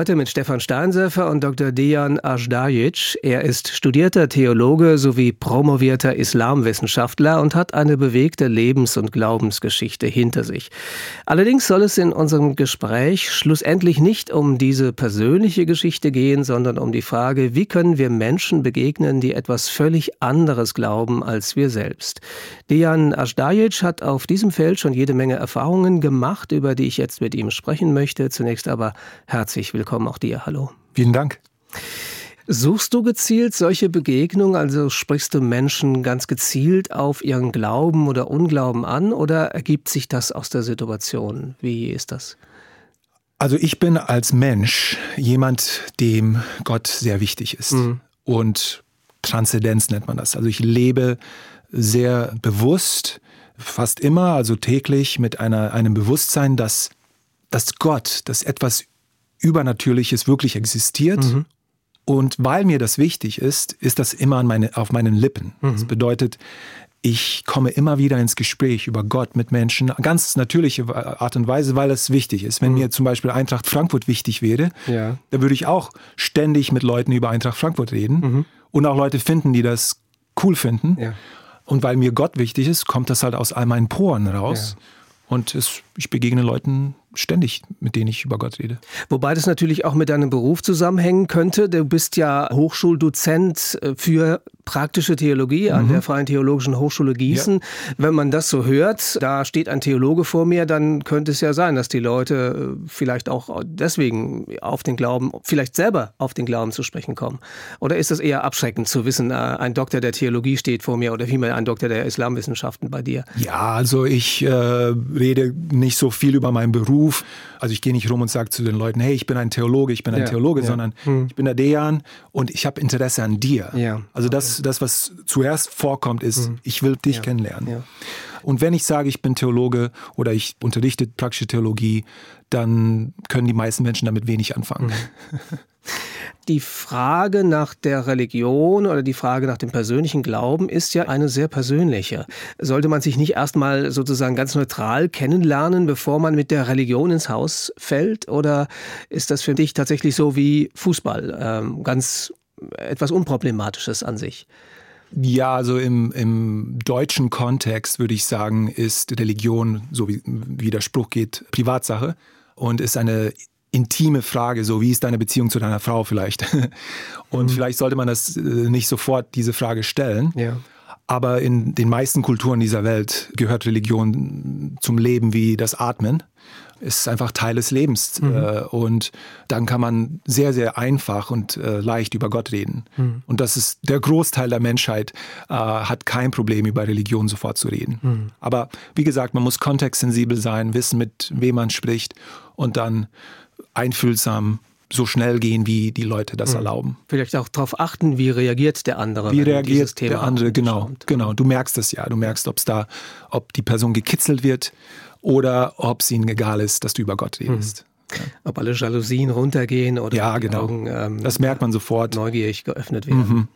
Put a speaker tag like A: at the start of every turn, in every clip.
A: Heute mit Stefan Steinsefer und Dr. Dejan Ajdajic. Er ist studierter Theologe sowie promovierter Islamwissenschaftler und hat eine bewegte Lebens- und Glaubensgeschichte hinter sich. Allerdings soll es in unserem Gespräch schlussendlich nicht um diese persönliche Geschichte gehen, sondern um die Frage, wie können wir Menschen begegnen, die etwas völlig anderes glauben als wir selbst. Dejan Ajdajic hat auf diesem Feld schon jede Menge Erfahrungen gemacht, über die ich jetzt mit ihm sprechen möchte. Zunächst aber herzlich willkommen willkommen auch dir. Hallo.
B: Vielen Dank.
A: Suchst du gezielt solche Begegnungen, also sprichst du Menschen ganz gezielt auf ihren Glauben oder Unglauben an oder ergibt sich das aus der Situation? Wie ist das?
B: Also ich bin als Mensch jemand, dem Gott sehr wichtig ist. Mhm. Und Transzendenz nennt man das. Also ich lebe sehr bewusst, fast immer, also täglich mit einer, einem Bewusstsein, dass, dass Gott, dass etwas Übernatürliches wirklich existiert. Mhm. Und weil mir das wichtig ist, ist das immer meine, auf meinen Lippen. Mhm. Das bedeutet, ich komme immer wieder ins Gespräch über Gott mit Menschen, ganz natürliche Art und Weise, weil es wichtig ist. Wenn mhm. mir zum Beispiel Eintracht Frankfurt wichtig wäre, ja. dann würde ich auch ständig mit Leuten über Eintracht Frankfurt reden mhm. und auch Leute finden, die das cool finden. Ja. Und weil mir Gott wichtig ist, kommt das halt aus all meinen Poren raus. Ja. Und es, ich begegne Leuten ständig, mit denen ich über Gott rede.
A: Wobei das natürlich auch mit deinem Beruf zusammenhängen könnte. Du bist ja Hochschuldozent äh, für praktische Theologie an mhm. der Freien Theologischen Hochschule Gießen. Ja. Wenn man das so hört, da steht ein Theologe vor mir, dann könnte es ja sein, dass die Leute äh, vielleicht auch deswegen auf den Glauben, vielleicht selber auf den Glauben zu sprechen kommen. Oder ist das eher abschreckend zu wissen, äh, ein Doktor der Theologie steht vor mir oder vielmehr ein Doktor der Islamwissenschaften bei dir?
B: Ja, also ich äh, rede nicht so viel über meinen Beruf Beruf. Also ich gehe nicht rum und sage zu den Leuten, hey, ich bin ein Theologe, ich bin ein ja, Theologe, ja. sondern hm. ich bin der Dejan und ich habe Interesse an dir. Ja. Also das, das, was zuerst vorkommt, ist, hm. ich will dich kennenlernen. Und wenn ich sage, ich bin Theologe oder ich unterrichte praktische Theologie, dann können die meisten Menschen damit wenig anfangen. Hm.
A: Die Frage nach der Religion oder die Frage nach dem persönlichen Glauben ist ja eine sehr persönliche. Sollte man sich nicht erstmal sozusagen ganz neutral kennenlernen, bevor man mit der Religion ins Haus fällt? Oder ist das für dich tatsächlich so wie Fußball, ähm, ganz etwas Unproblematisches an sich?
B: Ja, also im, im deutschen Kontext würde ich sagen, ist Religion, so wie, wie der Spruch geht, Privatsache und ist eine intime Frage, so wie ist deine Beziehung zu deiner Frau vielleicht? Und mhm. vielleicht sollte man das äh, nicht sofort diese Frage stellen. Ja. Aber in den meisten Kulturen dieser Welt gehört Religion zum Leben wie das Atmen. Es ist einfach Teil des Lebens. Mhm. Äh, und dann kann man sehr, sehr einfach und äh, leicht über Gott reden. Mhm. Und das ist der Großteil der Menschheit hat kein Problem, über Religion sofort zu reden. Mhm. Aber wie gesagt, man muss kontextsensibel sein, wissen, mit wem man spricht und dann einfühlsam so schnell gehen, wie die Leute das mhm. erlauben.
A: Vielleicht auch darauf achten, wie reagiert der andere.
B: Wie reagiert der andere, genau, genau. Du merkst es ja. Du merkst, ob da, ob die Person gekitzelt wird oder ob es ihnen egal ist, dass du über Gott redest.
A: Mhm. Ja. Ob alle Jalousien runtergehen oder
B: ja, genau. Augen, ähm, das merkt man sofort.
A: Neugierig geöffnet werden. Mhm.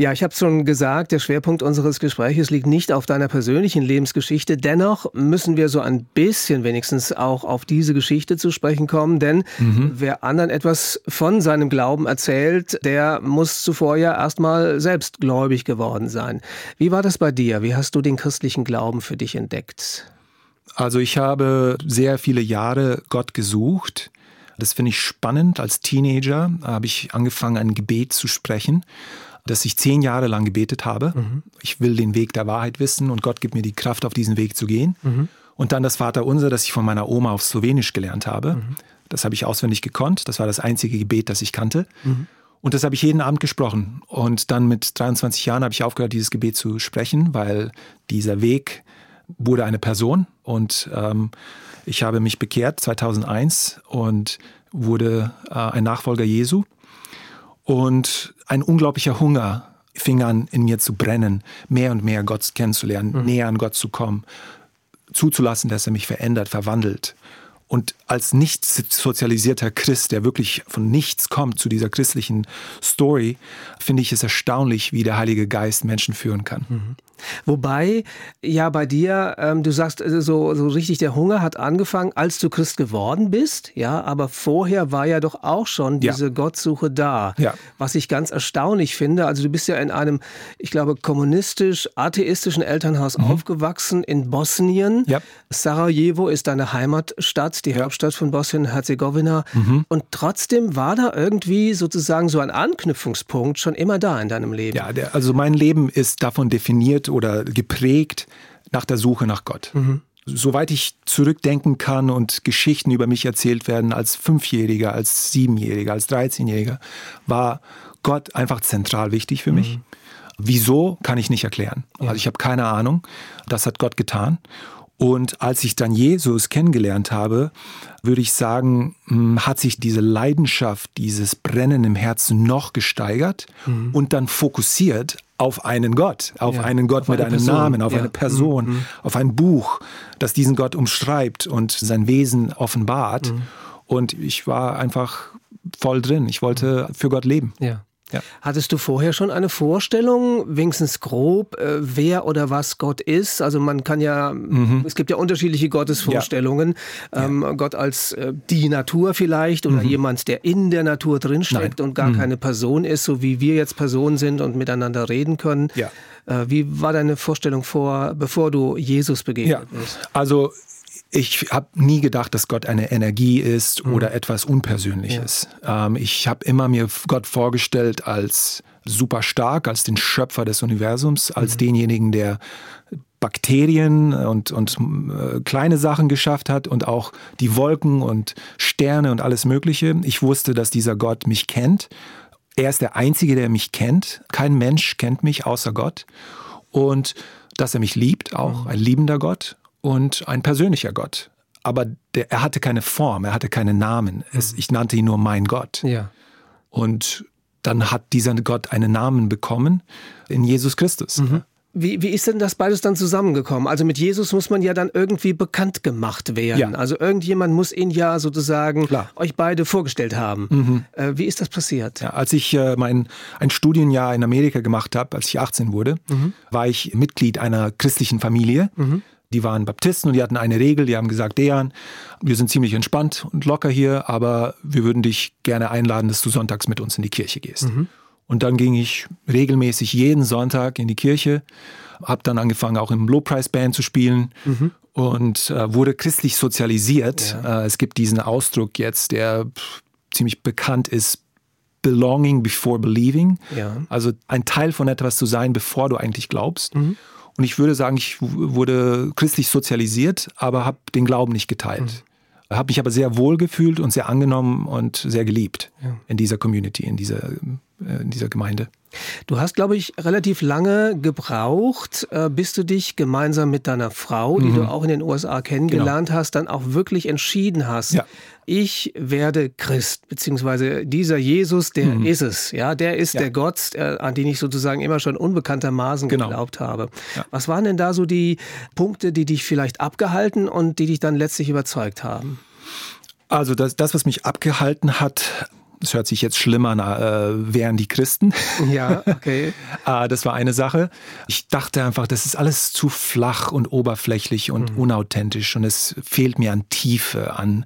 A: Ja, ich habe schon gesagt, der Schwerpunkt unseres Gespräches liegt nicht auf deiner persönlichen Lebensgeschichte. Dennoch müssen wir so ein bisschen wenigstens auch auf diese Geschichte zu sprechen kommen, denn mhm. wer anderen etwas von seinem Glauben erzählt, der muss zuvor ja erstmal selbst gläubig geworden sein. Wie war das bei dir? Wie hast du den christlichen Glauben für dich entdeckt?
B: Also ich habe sehr viele Jahre Gott gesucht. Das finde ich spannend. Als Teenager habe ich angefangen, ein Gebet zu sprechen dass ich zehn Jahre lang gebetet habe. Mhm. Ich will den Weg der Wahrheit wissen und Gott gibt mir die Kraft, auf diesen Weg zu gehen. Mhm. Und dann das Vaterunser, das ich von meiner Oma auf Slowenisch gelernt habe. Mhm. Das habe ich auswendig gekonnt. Das war das einzige Gebet, das ich kannte. Mhm. Und das habe ich jeden Abend gesprochen. Und dann mit 23 Jahren habe ich aufgehört, dieses Gebet zu sprechen, weil dieser Weg wurde eine Person. Und ähm, ich habe mich bekehrt 2001 und wurde äh, ein Nachfolger Jesu. Und ein unglaublicher Hunger fing an, in mir zu brennen, mehr und mehr Gott kennenzulernen, mhm. näher an Gott zu kommen, zuzulassen, dass er mich verändert, verwandelt. Und als nicht sozialisierter Christ, der wirklich von nichts kommt zu dieser christlichen Story, finde ich es erstaunlich, wie der Heilige Geist Menschen führen kann. Mhm.
A: Wobei, ja, bei dir, ähm, du sagst, äh, so, so richtig der Hunger hat angefangen, als du Christ geworden bist, ja, aber vorher war ja doch auch schon diese ja. Gottsuche da. Ja. Was ich ganz erstaunlich finde, also du bist ja in einem, ich glaube, kommunistisch-atheistischen Elternhaus mhm. aufgewachsen in Bosnien. Ja. Sarajevo ist deine Heimatstadt, die Hauptstadt von Bosnien-Herzegowina. Mhm. Und trotzdem war da irgendwie sozusagen so ein Anknüpfungspunkt schon immer da in deinem Leben.
B: Ja, der, also mein Leben ist davon definiert, oder geprägt nach der Suche nach Gott. Mhm. Soweit ich zurückdenken kann und Geschichten über mich erzählt werden als Fünfjähriger, als Siebenjähriger, als Dreizehnjähriger, war Gott einfach zentral wichtig für mich. Mhm. Wieso kann ich nicht erklären. Also ich habe keine Ahnung. Das hat Gott getan. Und als ich dann Jesus kennengelernt habe, würde ich sagen, hm, hat sich diese Leidenschaft, dieses Brennen im Herzen noch gesteigert mhm. und dann fokussiert auf einen Gott, auf ja, einen Gott auf mit einem Person. Namen, auf ja. eine Person, mhm. auf ein Buch, das diesen Gott umschreibt und sein Wesen offenbart. Mhm. Und ich war einfach voll drin. Ich wollte für Gott leben.
A: Ja. Ja. Hattest du vorher schon eine Vorstellung, wenigstens grob, äh, wer oder was Gott ist? Also man kann ja, mhm. es gibt ja unterschiedliche Gottesvorstellungen. Ja. Ähm, ja. Gott als äh, die Natur vielleicht oder mhm. jemand, der in der Natur drinsteckt Nein. und gar mhm. keine Person ist, so wie wir jetzt Personen sind und miteinander reden können. Äh, wie war deine Vorstellung vor, bevor du Jesus begegnet bist?
B: Also ich habe nie gedacht, dass Gott eine Energie ist mhm. oder etwas Unpersönliches. Ja. Ähm, ich habe immer mir Gott vorgestellt als super stark, als den Schöpfer des Universums, als mhm. denjenigen, der Bakterien und, und äh, kleine Sachen geschafft hat und auch die Wolken und Sterne und alles Mögliche. Ich wusste, dass dieser Gott mich kennt. Er ist der Einzige, der mich kennt. Kein Mensch kennt mich außer Gott. Und dass er mich liebt, auch mhm. ein liebender Gott und ein persönlicher Gott. Aber der, er hatte keine Form, er hatte keinen Namen. Es, mhm. ich nannte ihn nur mein Gott. Ja. Und dann hat dieser Gott einen Namen bekommen in Jesus Christus. Mhm.
A: Wie, wie ist denn das beides dann zusammengekommen? Also mit Jesus muss man ja dann irgendwie bekannt gemacht werden. Ja. Also irgendjemand muss ihn ja sozusagen Klar. euch beide vorgestellt haben. Mhm. Äh, wie ist das passiert?
B: Ja, als ich äh, mein ein Studienjahr in Amerika gemacht habe, als ich 18 wurde, mhm. war ich Mitglied einer christlichen Familie. Mhm. Die waren Baptisten und die hatten eine Regel, die haben gesagt, Dejan, wir sind ziemlich entspannt und locker hier, aber wir würden dich gerne einladen, dass du sonntags mit uns in die Kirche gehst. Mhm. Und dann ging ich regelmäßig jeden Sonntag in die Kirche, habe dann angefangen auch im Low-Price-Band zu spielen mhm. und äh, wurde christlich sozialisiert. Ja. Äh, es gibt diesen Ausdruck jetzt, der pff, ziemlich bekannt ist, Belonging before believing. Ja. Also ein Teil von etwas zu sein, bevor du eigentlich glaubst. Mhm. Und ich würde sagen, ich wurde christlich sozialisiert, aber habe den Glauben nicht geteilt. Mhm. Habe mich aber sehr wohl gefühlt und sehr angenommen und sehr geliebt ja. in dieser Community, in dieser, äh, in dieser Gemeinde.
A: Du hast, glaube ich, relativ lange gebraucht, äh, bis du dich gemeinsam mit deiner Frau, die mhm. du auch in den USA kennengelernt genau. hast, dann auch wirklich entschieden hast. Ja. Ich werde Christ, beziehungsweise dieser Jesus, der mhm. ist es. Ja, der ist ja. der Gott, äh, an den ich sozusagen immer schon unbekanntermaßen genau. geglaubt habe. Ja. Was waren denn da so die Punkte, die dich vielleicht abgehalten und die dich dann letztlich überzeugt haben?
B: Also das, das was mich abgehalten hat, das hört sich jetzt schlimmer an, äh, wären die Christen.
A: Ja, okay.
B: äh, das war eine Sache. Ich dachte einfach, das ist alles zu flach und oberflächlich und mhm. unauthentisch und es fehlt mir an Tiefe, an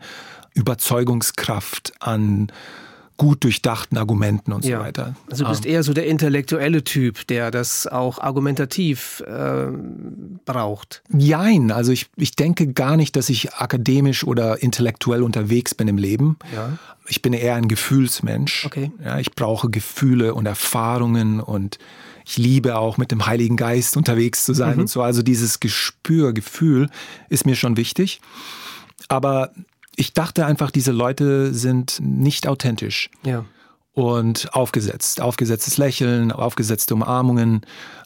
B: Überzeugungskraft, an gut durchdachten Argumenten und ja. so weiter.
A: Also du bist ähm. eher so der intellektuelle Typ, der das auch argumentativ äh, braucht.
B: Nein, also ich, ich denke gar nicht, dass ich akademisch oder intellektuell unterwegs bin im Leben. Ja. Ich bin eher ein Gefühlsmensch. Okay. Ja, ich brauche Gefühle und Erfahrungen und ich liebe auch mit dem Heiligen Geist unterwegs zu sein mhm. und so. Also dieses Gespür, Gefühl ist mir schon wichtig. Aber ich dachte einfach, diese Leute sind nicht authentisch. Ja. Und aufgesetzt, aufgesetztes Lächeln, aufgesetzte Umarmungen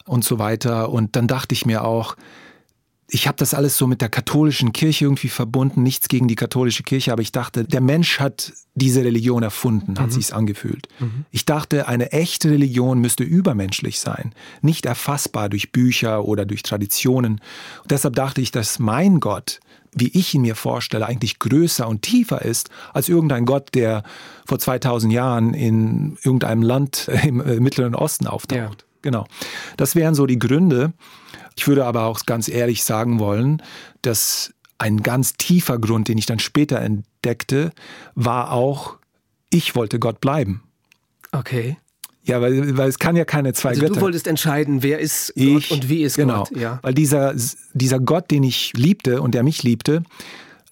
B: und so weiter. Und dann dachte ich mir auch, ich habe das alles so mit der katholischen Kirche irgendwie verbunden, nichts gegen die katholische Kirche, aber ich dachte, der Mensch hat diese Religion erfunden, hat mhm. sich's angefühlt. Mhm. Ich dachte, eine echte Religion müsste übermenschlich sein, nicht erfassbar durch Bücher oder durch Traditionen. Und deshalb dachte ich, dass mein Gott wie ich ihn mir vorstelle, eigentlich größer und tiefer ist als irgendein Gott, der vor 2000 Jahren in irgendeinem Land im äh, Mittleren Osten auftaucht.
A: Ja.
B: Genau. Das wären so die Gründe. Ich würde aber auch ganz ehrlich sagen wollen, dass ein ganz tiefer Grund, den ich dann später entdeckte, war auch, ich wollte Gott bleiben.
A: Okay.
B: Ja, weil, weil es kann ja keine zwei
A: also
B: Götter.
A: Du wolltest entscheiden, wer ist Gott ich, und wie ist
B: genau,
A: Gott. Ja.
B: Weil dieser, dieser Gott, den ich liebte und der mich liebte,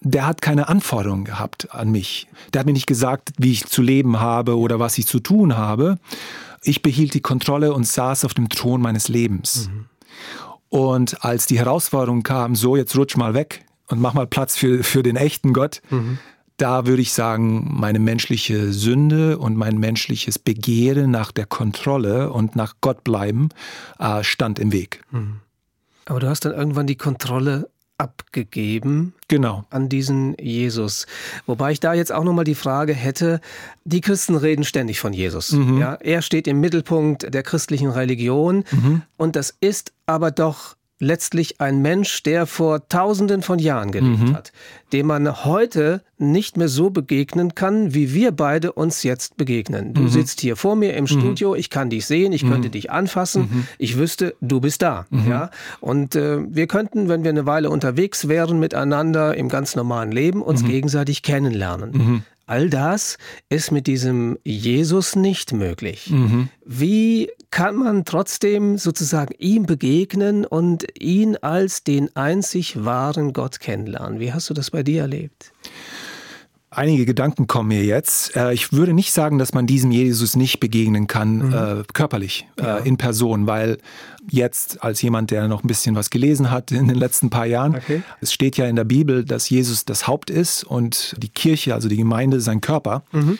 B: der hat keine Anforderungen gehabt an mich. Der hat mir nicht gesagt, wie ich zu leben habe oder was ich zu tun habe. Ich behielt die Kontrolle und saß auf dem Thron meines Lebens. Mhm. Und als die Herausforderung kam, so jetzt rutsch mal weg und mach mal Platz für, für den echten Gott, mhm. Da würde ich sagen, meine menschliche Sünde und mein menschliches Begehren nach der Kontrolle und nach Gott bleiben äh, stand im Weg. Mhm.
A: Aber du hast dann irgendwann die Kontrolle abgegeben
B: genau.
A: an diesen Jesus. Wobei ich da jetzt auch nochmal die Frage hätte, die Christen reden ständig von Jesus. Mhm. Ja, er steht im Mittelpunkt der christlichen Religion mhm. und das ist aber doch letztlich ein Mensch, der vor tausenden von Jahren gelebt mhm. hat, dem man heute nicht mehr so begegnen kann, wie wir beide uns jetzt begegnen. Du mhm. sitzt hier vor mir im mhm. Studio, ich kann dich sehen, ich könnte mhm. dich anfassen, mhm. ich wüsste, du bist da. Ja? Und äh, wir könnten, wenn wir eine Weile unterwegs wären miteinander im ganz normalen Leben, uns gegenseitig kennenlernen. All das ist mit diesem Jesus nicht möglich. Mhm. Wie kann man trotzdem sozusagen ihm begegnen und ihn als den einzig wahren Gott kennenlernen? Wie hast du das bei dir erlebt?
B: Einige Gedanken kommen mir jetzt. Äh, ich würde nicht sagen, dass man diesem Jesus nicht begegnen kann, mhm. äh, körperlich, äh, ja. äh, in Person, weil jetzt als jemand, der noch ein bisschen was gelesen hat in den letzten paar Jahren, okay. es steht ja in der Bibel, dass Jesus das Haupt ist und die Kirche, also die Gemeinde, sein Körper. Mhm.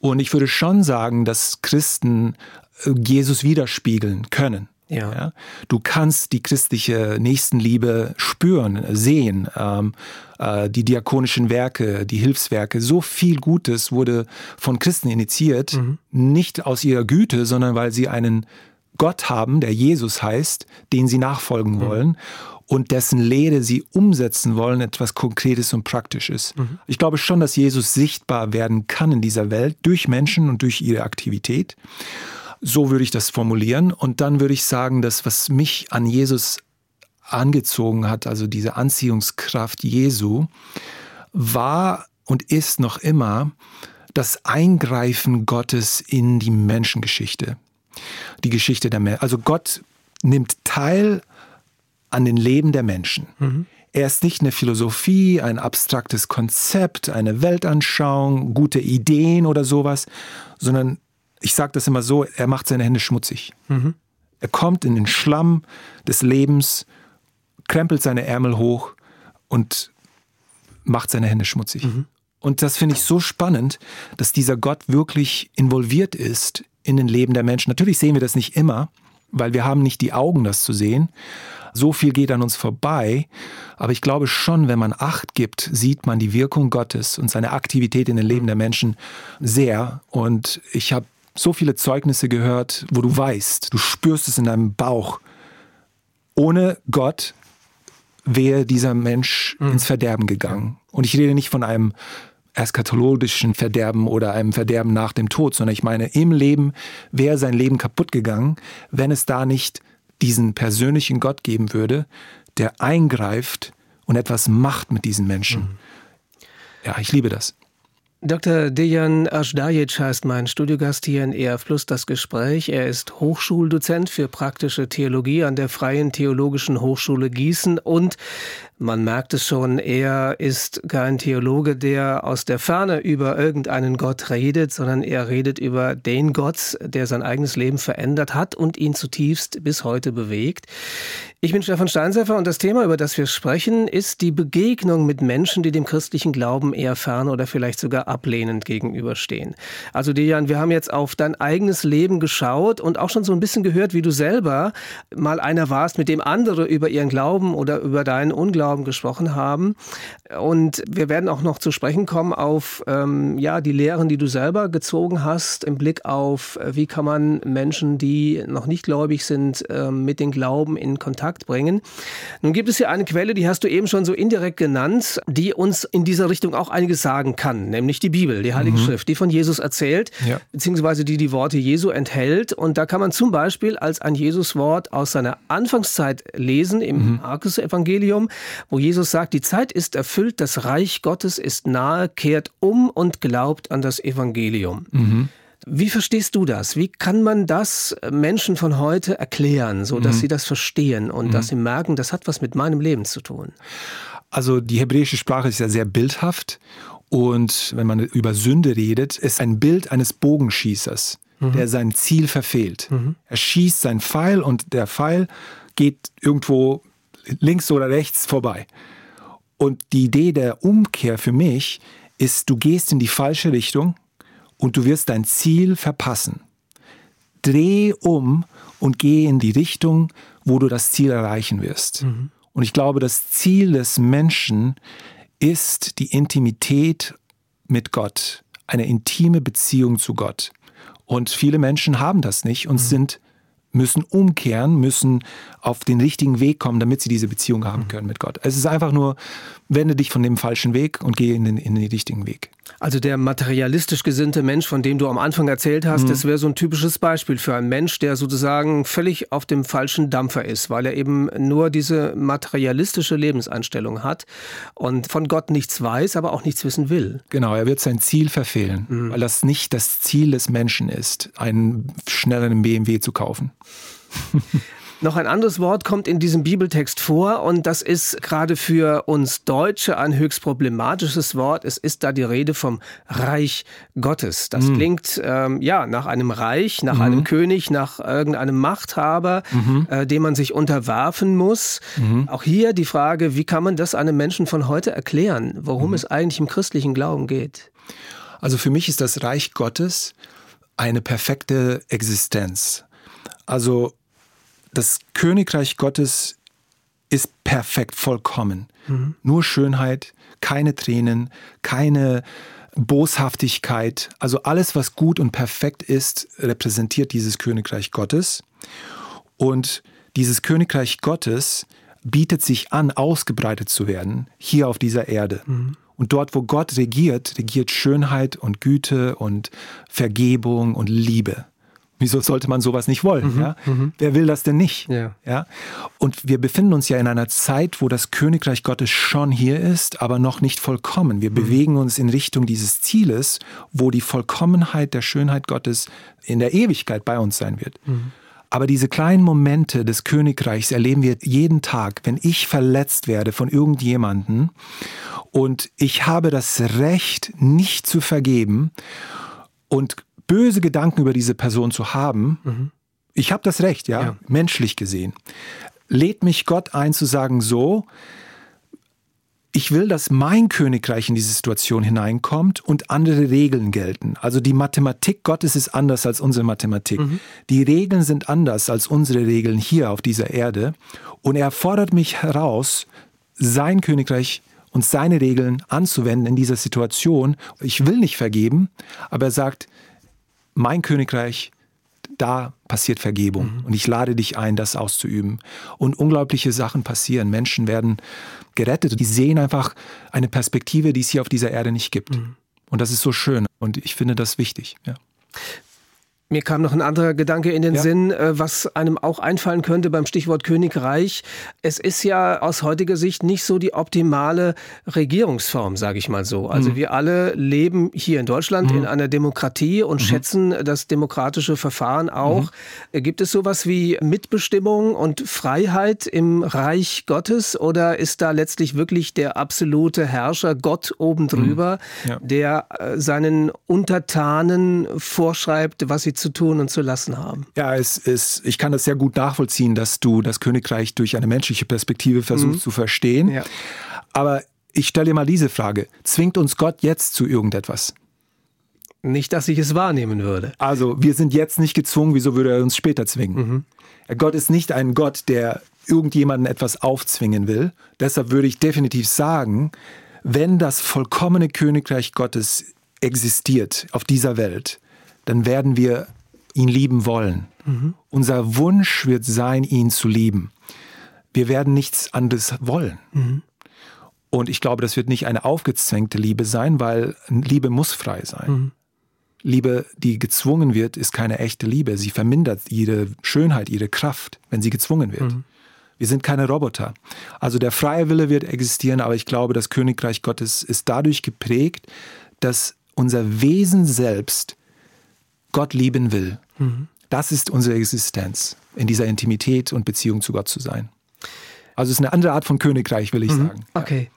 B: Und ich würde schon sagen, dass Christen Jesus widerspiegeln können.
A: Ja. ja.
B: Du kannst die christliche Nächstenliebe spüren, sehen. Ähm, äh, die diakonischen Werke, die Hilfswerke, so viel Gutes wurde von Christen initiiert, mhm. nicht aus ihrer Güte, sondern weil sie einen Gott haben, der Jesus heißt, den sie nachfolgen mhm. wollen und dessen Lehre sie umsetzen wollen, etwas Konkretes und Praktisches. Mhm. Ich glaube schon, dass Jesus sichtbar werden kann in dieser Welt durch Menschen und durch ihre Aktivität. So würde ich das formulieren. Und dann würde ich sagen, dass was mich an Jesus angezogen hat, also diese Anziehungskraft Jesu, war und ist noch immer das Eingreifen Gottes in die Menschengeschichte. Die Geschichte der Menschen. Also Gott nimmt teil an den Leben der Menschen. Mhm. Er ist nicht eine Philosophie, ein abstraktes Konzept, eine Weltanschauung, gute Ideen oder sowas, sondern ich sage das immer so, er macht seine Hände schmutzig. Mhm. Er kommt in den Schlamm des Lebens, krempelt seine Ärmel hoch und macht seine Hände schmutzig. Mhm. Und das finde ich so spannend, dass dieser Gott wirklich involviert ist in den Leben der Menschen. Natürlich sehen wir das nicht immer, weil wir haben nicht die Augen, das zu sehen. So viel geht an uns vorbei. Aber ich glaube schon, wenn man Acht gibt, sieht man die Wirkung Gottes und seine Aktivität in den Leben der Menschen sehr. Und ich habe so viele Zeugnisse gehört, wo du weißt, du spürst es in deinem Bauch. Ohne Gott wäre dieser Mensch mhm. ins Verderben gegangen. Und ich rede nicht von einem eskatologischen Verderben oder einem Verderben nach dem Tod, sondern ich meine, im Leben wäre sein Leben kaputt gegangen, wenn es da nicht diesen persönlichen Gott geben würde, der eingreift und etwas macht mit diesen Menschen. Mhm. Ja, ich liebe das.
A: Dr. Dejan Ajdajic heißt mein Studiogast hier in ERF Plus das Gespräch. Er ist Hochschuldozent für praktische Theologie an der Freien Theologischen Hochschule Gießen und man merkt es schon, er ist kein Theologe, der aus der Ferne über irgendeinen Gott redet, sondern er redet über den Gott, der sein eigenes Leben verändert hat und ihn zutiefst bis heute bewegt. Ich bin Stefan Steinsäfer und das Thema, über das wir sprechen, ist die Begegnung mit Menschen, die dem christlichen Glauben eher fern oder vielleicht sogar ablehnend gegenüberstehen. Also Dejan, wir haben jetzt auf dein eigenes Leben geschaut und auch schon so ein bisschen gehört, wie du selber mal einer warst, mit dem andere über ihren Glauben oder über deinen Unglauben Glauben gesprochen haben. Und wir werden auch noch zu sprechen kommen auf ähm, ja, die Lehren, die du selber gezogen hast, im Blick auf, äh, wie kann man Menschen, die noch nicht gläubig sind, äh, mit den Glauben in Kontakt bringen. Nun gibt es hier eine Quelle, die hast du eben schon so indirekt genannt, die uns in dieser Richtung auch einiges sagen kann, nämlich die Bibel, die Heilige mhm. Schrift, die von Jesus erzählt, ja. beziehungsweise die die Worte Jesu enthält. Und da kann man zum Beispiel als ein Jesuswort aus seiner Anfangszeit lesen im mhm. Markus-Evangelium, wo Jesus sagt, die Zeit ist erfüllt, das Reich Gottes ist nahe, kehrt um und glaubt an das Evangelium. Mhm. Wie verstehst du das? Wie kann man das Menschen von heute erklären, so dass mhm. sie das verstehen und mhm. dass sie merken, das hat was mit meinem Leben zu tun?
B: Also die hebräische Sprache ist ja sehr bildhaft und wenn man über Sünde redet, ist ein Bild eines Bogenschießers, mhm. der sein Ziel verfehlt. Mhm. Er schießt seinen Pfeil und der Pfeil geht irgendwo links oder rechts vorbei. Und die Idee der Umkehr für mich ist, du gehst in die falsche Richtung und du wirst dein Ziel verpassen. Dreh um und geh in die Richtung, wo du das Ziel erreichen wirst. Mhm. Und ich glaube, das Ziel des Menschen ist die Intimität mit Gott, eine intime Beziehung zu Gott. Und viele Menschen haben das nicht und mhm. sind müssen umkehren, müssen auf den richtigen Weg kommen, damit sie diese Beziehung haben mhm. können mit Gott. Es ist einfach nur, wende dich von dem falschen Weg und gehe in den, in den richtigen Weg.
A: Also der materialistisch gesinnte Mensch, von dem du am Anfang erzählt hast, mhm. das wäre so ein typisches Beispiel für einen Mensch, der sozusagen völlig auf dem falschen Dampfer ist, weil er eben nur diese materialistische Lebenseinstellung hat und von Gott nichts weiß, aber auch nichts wissen will.
B: Genau, er wird sein Ziel verfehlen, mhm. weil das nicht das Ziel des Menschen ist, einen schnelleren BMW zu kaufen.
A: Noch ein anderes Wort kommt in diesem Bibeltext vor und das ist gerade für uns Deutsche ein höchst problematisches Wort. Es ist da die Rede vom Reich Gottes. Das mhm. klingt ähm, ja nach einem Reich, nach mhm. einem König, nach irgendeinem Machthaber, mhm. äh, dem man sich unterwerfen muss. Mhm. Auch hier die Frage, wie kann man das einem Menschen von heute erklären, worum mhm. es eigentlich im christlichen Glauben geht?
B: Also für mich ist das Reich Gottes eine perfekte Existenz. Also das Königreich Gottes ist perfekt, vollkommen. Mhm. Nur Schönheit, keine Tränen, keine Boshaftigkeit. Also alles, was gut und perfekt ist, repräsentiert dieses Königreich Gottes. Und dieses Königreich Gottes bietet sich an, ausgebreitet zu werden, hier auf dieser Erde. Mhm. Und dort, wo Gott regiert, regiert Schönheit und Güte und Vergebung und Liebe. Wieso sollte man sowas nicht wollen? Mhm, ja? Mhm. Wer will das denn nicht? Ja. ja. Und wir befinden uns ja in einer Zeit, wo das Königreich Gottes schon hier ist, aber noch nicht vollkommen. Wir mhm. bewegen uns in Richtung dieses Zieles, wo die Vollkommenheit der Schönheit Gottes in der Ewigkeit bei uns sein wird. Mhm. Aber diese kleinen Momente des Königreichs erleben wir jeden Tag, wenn ich verletzt werde von irgendjemandem und ich habe das Recht, nicht zu vergeben und böse Gedanken über diese Person zu haben, mhm. ich habe das Recht, ja, ja, menschlich gesehen, lädt mich Gott ein zu sagen, so, ich will, dass mein Königreich in diese Situation hineinkommt und andere Regeln gelten. Also die Mathematik Gottes ist anders als unsere Mathematik. Mhm. Die Regeln sind anders als unsere Regeln hier auf dieser Erde. Und er fordert mich heraus, sein Königreich und seine Regeln anzuwenden in dieser Situation. Ich will nicht vergeben, aber er sagt, mein Königreich, da passiert Vergebung. Mhm. Und ich lade dich ein, das auszuüben. Und unglaubliche Sachen passieren. Menschen werden gerettet. Die sehen einfach eine Perspektive, die es hier auf dieser Erde nicht gibt. Mhm. Und das ist so schön. Und ich finde das wichtig. Ja.
A: Mir kam noch ein anderer Gedanke in den ja. Sinn, äh, was einem auch einfallen könnte beim Stichwort Königreich. Es ist ja aus heutiger Sicht nicht so die optimale Regierungsform, sage ich mal so. Also mhm. wir alle leben hier in Deutschland mhm. in einer Demokratie und mhm. schätzen das demokratische Verfahren auch. Mhm. Gibt es sowas wie Mitbestimmung und Freiheit im Reich Gottes oder ist da letztlich wirklich der absolute Herrscher Gott oben drüber, mhm. ja. der äh, seinen Untertanen vorschreibt, was sie zu tun und zu lassen haben.
B: Ja, es ist, ich kann das sehr gut nachvollziehen, dass du das Königreich durch eine menschliche Perspektive versuchst mhm. zu verstehen. Ja. Aber ich stelle dir mal diese Frage. Zwingt uns Gott jetzt zu irgendetwas?
A: Nicht, dass ich es wahrnehmen würde.
B: Also, wir sind jetzt nicht gezwungen, wieso würde er uns später zwingen? Mhm. Gott ist nicht ein Gott, der irgendjemanden etwas aufzwingen will. Deshalb würde ich definitiv sagen, wenn das vollkommene Königreich Gottes existiert auf dieser Welt, dann werden wir ihn lieben wollen. Mhm. Unser Wunsch wird sein, ihn zu lieben. Wir werden nichts anderes wollen. Mhm. Und ich glaube, das wird nicht eine aufgezwängte Liebe sein, weil Liebe muss frei sein. Mhm. Liebe, die gezwungen wird, ist keine echte Liebe. Sie vermindert ihre Schönheit, ihre Kraft, wenn sie gezwungen wird. Mhm. Wir sind keine Roboter. Also der freie Wille wird existieren, aber ich glaube, das Königreich Gottes ist dadurch geprägt, dass unser Wesen selbst Gott lieben will. Mhm. Das ist unsere Existenz, in dieser Intimität und Beziehung zu Gott zu sein. Also es ist eine andere Art von Königreich, will ich mhm. sagen.
A: Okay.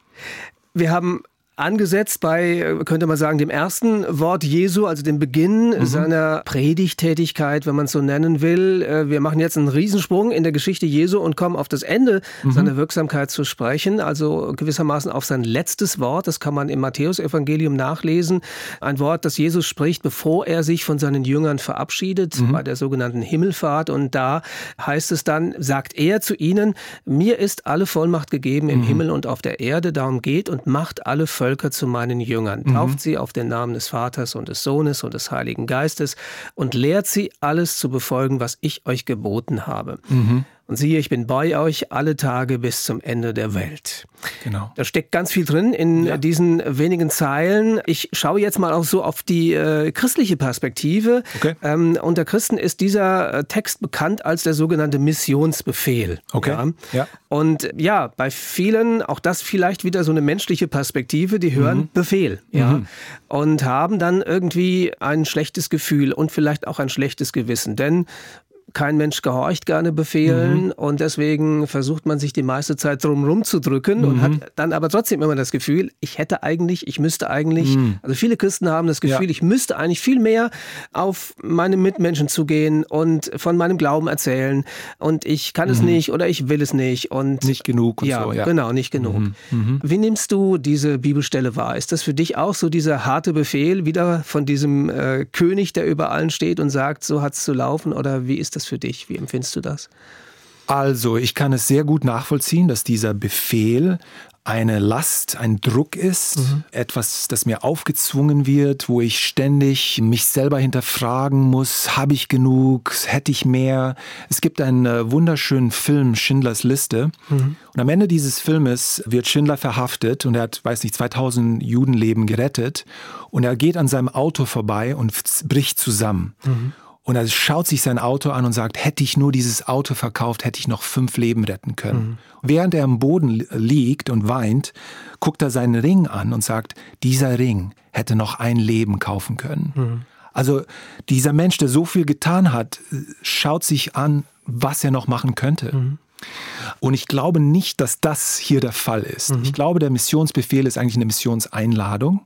A: Wir haben angesetzt bei, könnte man sagen, dem ersten Wort Jesu, also dem Beginn mhm. seiner Predigtätigkeit, wenn man es so nennen will. Äh, wir machen jetzt einen Riesensprung in der Geschichte Jesu und kommen auf das Ende mhm. seiner Wirksamkeit zu sprechen, also gewissermaßen auf sein letztes Wort. Das kann man im Matthäusevangelium nachlesen. Ein Wort, das Jesus spricht, bevor er sich von seinen Jüngern verabschiedet, mhm. bei der sogenannten Himmelfahrt. Und da heißt es dann, sagt er zu ihnen, mir ist alle Vollmacht gegeben im mhm. Himmel und auf der Erde, darum geht und macht alle Völker Völker zu meinen Jüngern, mhm. tauft mhm. sie auf den Namen des Vaters und des Sohnes und des Heiligen Geistes und lehrt sie alles zu befolgen, was ich euch geboten habe. Mhm. Und siehe, ich bin bei euch alle Tage bis zum Ende der Welt. Genau. Da steckt ganz viel drin in ja. diesen wenigen Zeilen. Ich schaue jetzt mal auch so auf die äh, christliche Perspektive. Okay. Ähm, unter Christen ist dieser äh, Text bekannt als der sogenannte Missionsbefehl. Okay. Ja. ja. Und ja, bei vielen, auch das vielleicht wieder so eine menschliche Perspektive, die hören mhm. Befehl. Ja. Mhm. Und haben dann irgendwie ein schlechtes Gefühl und vielleicht auch ein schlechtes Gewissen. Denn kein Mensch gehorcht gerne Befehlen mhm. und deswegen versucht man sich die meiste Zeit drum rumzudrücken mhm. und hat dann aber trotzdem immer das Gefühl, ich hätte eigentlich, ich müsste eigentlich, mhm. also viele Christen haben das Gefühl, ja. ich müsste eigentlich viel mehr auf meine Mitmenschen zugehen und von meinem Glauben erzählen und ich kann es mhm. nicht oder ich will es nicht und
B: nicht genug und
A: ja,
B: so,
A: ja. genau, nicht genug. Mhm. Mhm. Wie nimmst du diese Bibelstelle wahr? Ist das für dich auch so dieser harte Befehl wieder von diesem äh, König, der über allen steht und sagt, so hat es zu laufen oder wie ist das für dich? Wie empfindest du das?
B: Also, ich kann es sehr gut nachvollziehen, dass dieser Befehl eine Last, ein Druck ist, mhm. etwas, das mir aufgezwungen wird, wo ich ständig mich selber hinterfragen muss, habe ich genug, hätte ich mehr. Es gibt einen äh, wunderschönen Film, Schindlers Liste. Mhm. Und am Ende dieses Filmes wird Schindler verhaftet und er hat, weiß nicht, 2000 Judenleben gerettet. Und er geht an seinem Auto vorbei und bricht zusammen. Mhm. Und er schaut sich sein Auto an und sagt, hätte ich nur dieses Auto verkauft, hätte ich noch fünf Leben retten können. Mhm. Während er am Boden liegt und weint, guckt er seinen Ring an und sagt, dieser Ring hätte noch ein Leben kaufen können. Mhm. Also dieser Mensch, der so viel getan hat, schaut sich an, was er noch machen könnte. Mhm. Und ich glaube nicht, dass das hier der Fall ist. Mhm. Ich glaube, der Missionsbefehl ist eigentlich eine Missionseinladung.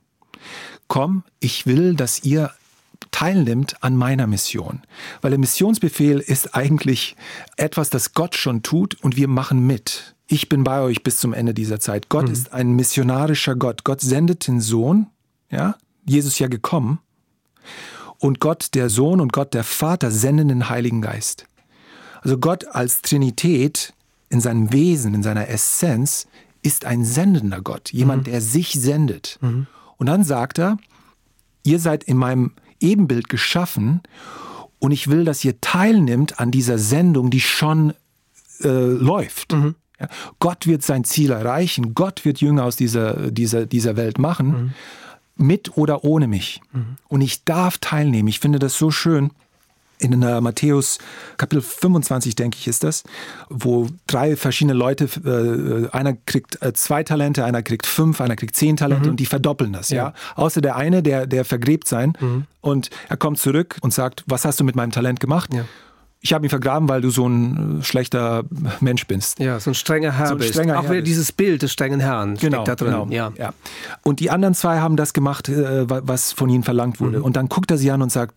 B: Komm, ich will, dass ihr teilnimmt an meiner Mission. Weil der Missionsbefehl ist eigentlich etwas, das Gott schon tut und wir machen mit. Ich bin bei euch bis zum Ende dieser Zeit. Gott mhm. ist ein missionarischer Gott. Gott sendet den Sohn, ja, Jesus ja gekommen. Und Gott, der Sohn und Gott, der Vater, senden den Heiligen Geist. Also Gott als Trinität in seinem Wesen, in seiner Essenz, ist ein sendender Gott, jemand, mhm. der sich sendet. Mhm. Und dann sagt er, ihr seid in meinem Ebenbild geschaffen und ich will, dass ihr teilnimmt an dieser Sendung, die schon äh, läuft. Mhm. Ja, Gott wird sein Ziel erreichen, Gott wird Jünger aus dieser, dieser, dieser Welt machen, mhm. mit oder ohne mich. Mhm. Und ich darf teilnehmen. Ich finde das so schön in Matthäus Kapitel 25, denke ich, ist das, wo drei verschiedene Leute, äh, einer kriegt äh, zwei Talente, einer kriegt fünf, einer kriegt zehn Talente mhm. und die verdoppeln das, ja. ja. Außer der eine, der, der vergräbt sein mhm. und er kommt zurück und sagt, was hast du mit meinem Talent gemacht? Ja. Ich habe ihn vergraben, weil du so ein äh, schlechter Mensch bist.
A: Ja, so ein strenger Herr so ein bist. Strenger Auch Herr wieder dieses Bild des strengen Herrn
B: genau, da drin. Genau, ja. ja. Und die anderen zwei haben das gemacht, äh, was von ihnen verlangt wurde. Mhm. Und dann guckt er sie an und sagt,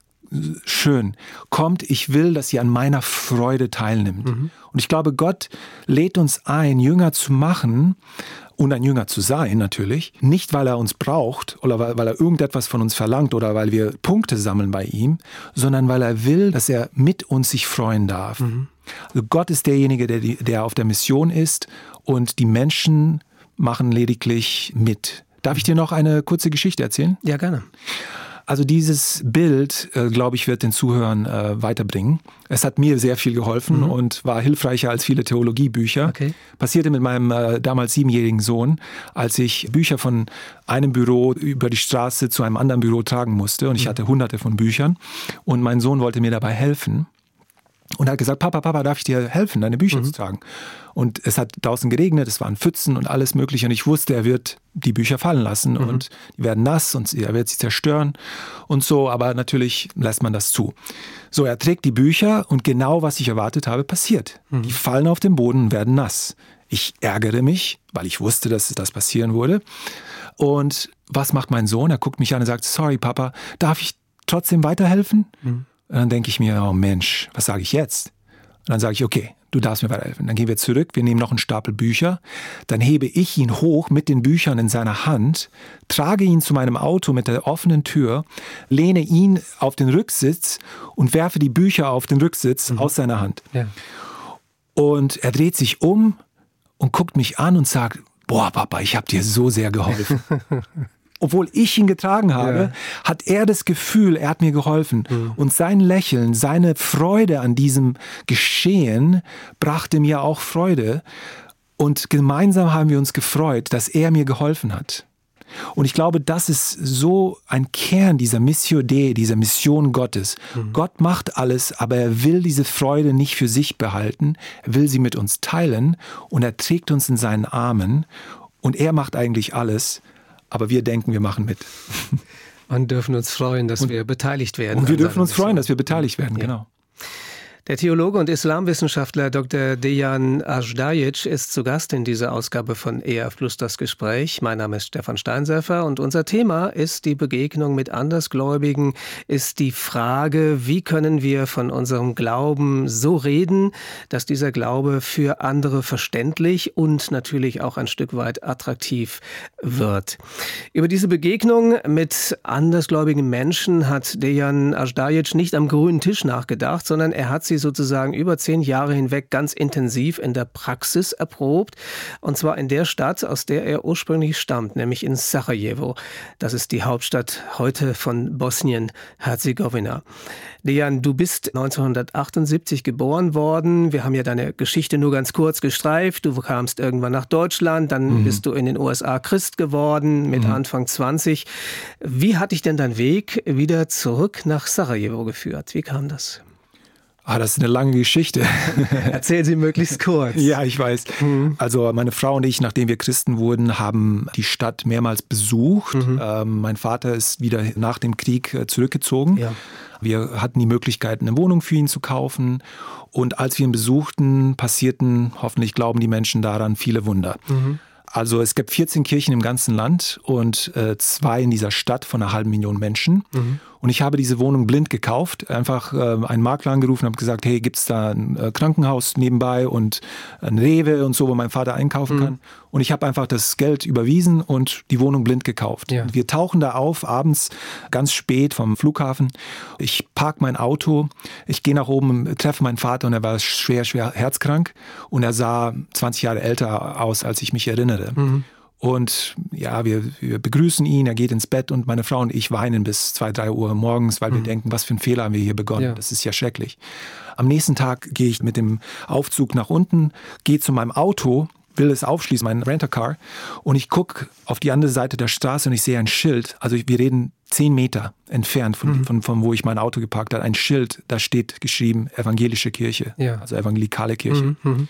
B: schön. Kommt, ich will, dass ihr an meiner Freude teilnimmt. Mhm. Und ich glaube, Gott lädt uns ein, Jünger zu machen und ein Jünger zu sein natürlich. Nicht, weil er uns braucht oder weil, weil er irgendetwas von uns verlangt oder weil wir Punkte sammeln bei ihm, sondern weil er will, dass er mit uns sich freuen darf. Mhm. Also Gott ist derjenige, der, der auf der Mission ist und die Menschen machen lediglich mit. Darf ich dir noch eine kurze Geschichte erzählen?
A: Ja, gerne.
B: Also dieses Bild, äh, glaube ich, wird den Zuhörern äh, weiterbringen. Es hat mir sehr viel geholfen mhm. und war hilfreicher als viele Theologiebücher. Okay. Passierte mit meinem äh, damals siebenjährigen Sohn, als ich Bücher von einem Büro über die Straße zu einem anderen Büro tragen musste. Und ich mhm. hatte hunderte von Büchern. Und mein Sohn wollte mir dabei helfen und hat gesagt, Papa, Papa, darf ich dir helfen, deine Bücher mhm. zu tragen? Und es hat draußen geregnet, es waren Pfützen und alles mögliche. Und ich wusste, er wird die Bücher fallen lassen mhm. und die werden nass und er wird sie zerstören und so. Aber natürlich lässt man das zu. So, er trägt die Bücher und genau was ich erwartet habe, passiert. Mhm. Die fallen auf den Boden und werden nass. Ich ärgere mich, weil ich wusste, dass das passieren würde. Und was macht mein Sohn? Er guckt mich an und sagt, sorry, Papa, darf ich trotzdem weiterhelfen? Mhm. Und dann denke ich mir, oh Mensch, was sage ich jetzt? Und dann sage ich, okay, du darfst mir weiterhelfen. Dann gehen wir zurück, wir nehmen noch einen Stapel Bücher, dann hebe ich ihn hoch mit den Büchern in seiner Hand, trage ihn zu meinem Auto mit der offenen Tür, lehne ihn auf den Rücksitz und werfe die Bücher auf den Rücksitz mhm. aus seiner Hand. Ja. Und er dreht sich um und guckt mich an und sagt, boah Papa, ich habe dir so sehr geholfen. obwohl ich ihn getragen habe, ja. hat er das Gefühl, er hat mir geholfen. Mhm. Und sein Lächeln, seine Freude an diesem Geschehen brachte mir auch Freude. Und gemeinsam haben wir uns gefreut, dass er mir geholfen hat. Und ich glaube, das ist so ein Kern dieser Missio Dei, dieser Mission Gottes. Mhm. Gott macht alles, aber er will diese Freude nicht für sich behalten. Er will sie mit uns teilen und er trägt uns in seinen Armen. Und er macht eigentlich alles, aber wir denken, wir machen mit.
A: Und dürfen uns freuen, dass und, wir beteiligt werden.
B: Und wir dürfen uns freuen, dass wir beteiligt werden, ja. genau.
A: Der Theologe und Islamwissenschaftler Dr. Dejan Ajdajic ist zu Gast in dieser Ausgabe von ERF Plus das Gespräch. Mein Name ist Stefan Steinsäfer und unser Thema ist die Begegnung mit Andersgläubigen, ist die Frage, wie können wir von unserem Glauben so reden, dass dieser Glaube für andere verständlich und natürlich auch ein Stück weit attraktiv wird. Über diese Begegnung mit andersgläubigen Menschen hat Dejan Ajdajic nicht am grünen Tisch nachgedacht, sondern er hat sie sie sozusagen über zehn Jahre hinweg ganz intensiv in der Praxis erprobt. Und zwar in der Stadt, aus der er ursprünglich stammt, nämlich in Sarajevo. Das ist die Hauptstadt heute von Bosnien-Herzegowina. Dejan, du bist 1978 geboren worden. Wir haben ja deine Geschichte nur ganz kurz gestreift. Du kamst irgendwann nach Deutschland, dann mhm. bist du in den USA Christ geworden mit mhm. Anfang 20. Wie hat dich denn dein Weg wieder zurück nach Sarajevo geführt? Wie kam das?
B: Ah, das ist eine lange Geschichte.
A: Erzähl sie möglichst kurz.
B: ja, ich weiß. Mhm. Also meine Frau und ich, nachdem wir Christen wurden, haben die Stadt mehrmals besucht. Mhm. Ähm, mein Vater ist wieder nach dem Krieg äh, zurückgezogen. Ja. Wir hatten die Möglichkeit, eine Wohnung für ihn zu kaufen. Und als wir ihn besuchten, passierten, hoffentlich glauben die Menschen daran, viele Wunder. Mhm. Also es gibt 14 Kirchen im ganzen Land und äh, zwei in dieser Stadt von einer halben Million Menschen. Mhm. Und ich habe diese Wohnung blind gekauft, einfach äh, einen Makler angerufen und habe gesagt, hey, gibt es da ein äh, Krankenhaus nebenbei und ein Rewe und so, wo mein Vater einkaufen mhm. kann. Und ich habe einfach das Geld überwiesen und die Wohnung blind gekauft. Ja. Wir tauchen da auf, abends ganz spät vom Flughafen. Ich park mein Auto, ich gehe nach oben, treffe meinen Vater und er war schwer, schwer herzkrank und er sah 20 Jahre älter aus, als ich mich erinnere. Mhm. Und ja, wir, wir, begrüßen ihn, er geht ins Bett und meine Frau und ich weinen bis zwei, drei Uhr morgens, weil mhm. wir denken, was für ein Fehler haben wir hier begonnen. Ja. Das ist ja schrecklich. Am nächsten Tag gehe ich mit dem Aufzug nach unten, gehe zu meinem Auto, will es aufschließen, mein Renter-Car, und ich gucke auf die andere Seite der Straße und ich sehe ein Schild. Also wir reden zehn Meter entfernt von, mhm. von, von, wo ich mein Auto geparkt habe, ein Schild, da steht geschrieben evangelische Kirche, ja. also evangelikale Kirche. Mhm.